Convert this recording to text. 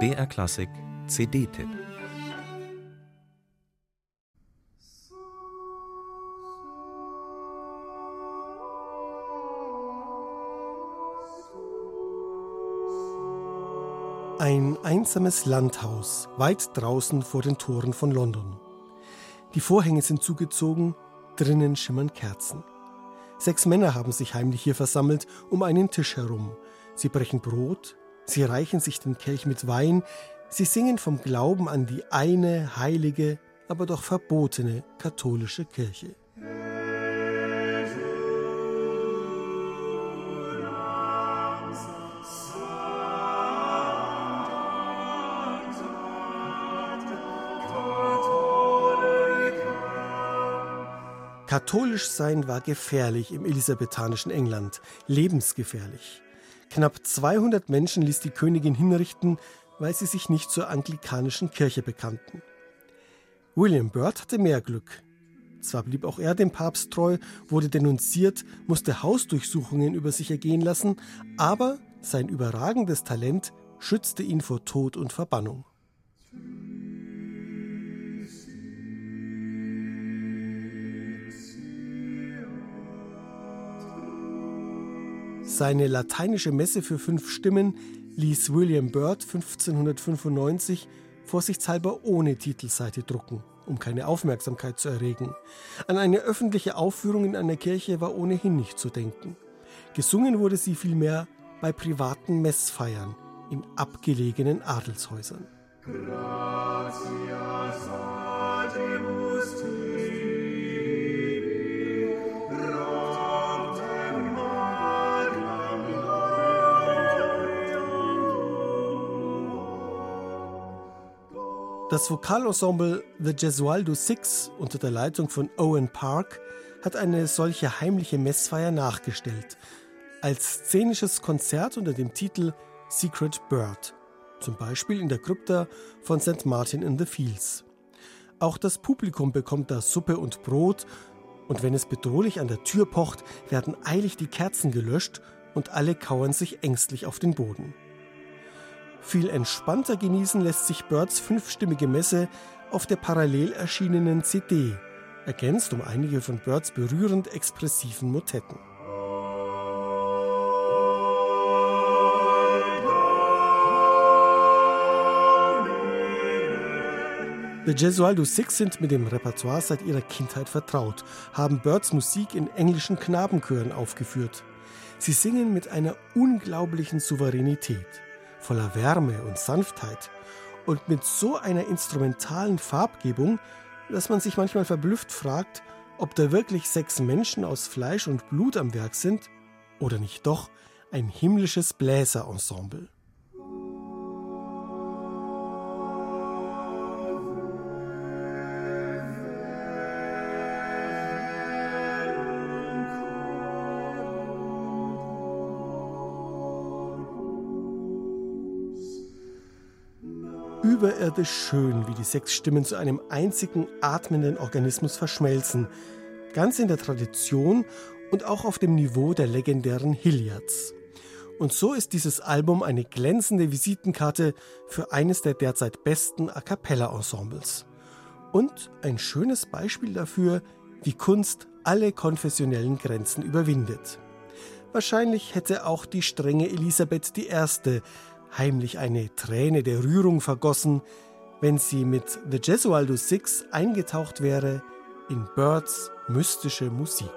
BR Klassik CD-Tipp Ein einsames Landhaus weit draußen vor den Toren von London. Die Vorhänge sind zugezogen, drinnen schimmern Kerzen. Sechs Männer haben sich heimlich hier versammelt um einen Tisch herum. Sie brechen Brot, sie reichen sich den Kelch mit Wein, sie singen vom Glauben an die eine heilige, aber doch verbotene katholische Kirche. Katholisch sein war gefährlich im elisabethanischen England, lebensgefährlich. Knapp 200 Menschen ließ die Königin hinrichten, weil sie sich nicht zur anglikanischen Kirche bekannten. William Byrd hatte mehr Glück. Zwar blieb auch er dem Papst treu, wurde denunziert, musste Hausdurchsuchungen über sich ergehen lassen, aber sein überragendes Talent schützte ihn vor Tod und Verbannung. Seine lateinische Messe für fünf Stimmen ließ William Byrd 1595 vorsichtshalber ohne Titelseite drucken, um keine Aufmerksamkeit zu erregen. An eine öffentliche Aufführung in einer Kirche war ohnehin nicht zu denken. Gesungen wurde sie vielmehr bei privaten Messfeiern in abgelegenen Adelshäusern. Gratia Das Vokalensemble The Gesualdo Six unter der Leitung von Owen Park hat eine solche heimliche Messfeier nachgestellt, als szenisches Konzert unter dem Titel Secret Bird, zum Beispiel in der Krypta von St. Martin in the Fields. Auch das Publikum bekommt da Suppe und Brot, und wenn es bedrohlich an der Tür pocht, werden eilig die Kerzen gelöscht und alle kauern sich ängstlich auf den Boden. Viel entspannter genießen lässt sich Birds fünfstimmige Messe auf der parallel erschienenen CD, ergänzt um einige von Birds berührend expressiven Motetten. The Gesualdo Six sind mit dem Repertoire seit ihrer Kindheit vertraut, haben Birds Musik in englischen Knabenchören aufgeführt. Sie singen mit einer unglaublichen Souveränität voller Wärme und Sanftheit und mit so einer instrumentalen Farbgebung, dass man sich manchmal verblüfft fragt, ob da wirklich sechs Menschen aus Fleisch und Blut am Werk sind oder nicht doch ein himmlisches Bläserensemble. Überirdisch schön, wie die sechs Stimmen zu einem einzigen atmenden Organismus verschmelzen, ganz in der Tradition und auch auf dem Niveau der legendären Hilliards. Und so ist dieses Album eine glänzende Visitenkarte für eines der derzeit besten A cappella-Ensembles. Und ein schönes Beispiel dafür, wie Kunst alle konfessionellen Grenzen überwindet. Wahrscheinlich hätte auch die strenge Elisabeth I heimlich eine Träne der Rührung vergossen, wenn sie mit The Gesualdo Six eingetaucht wäre in Birds mystische Musik.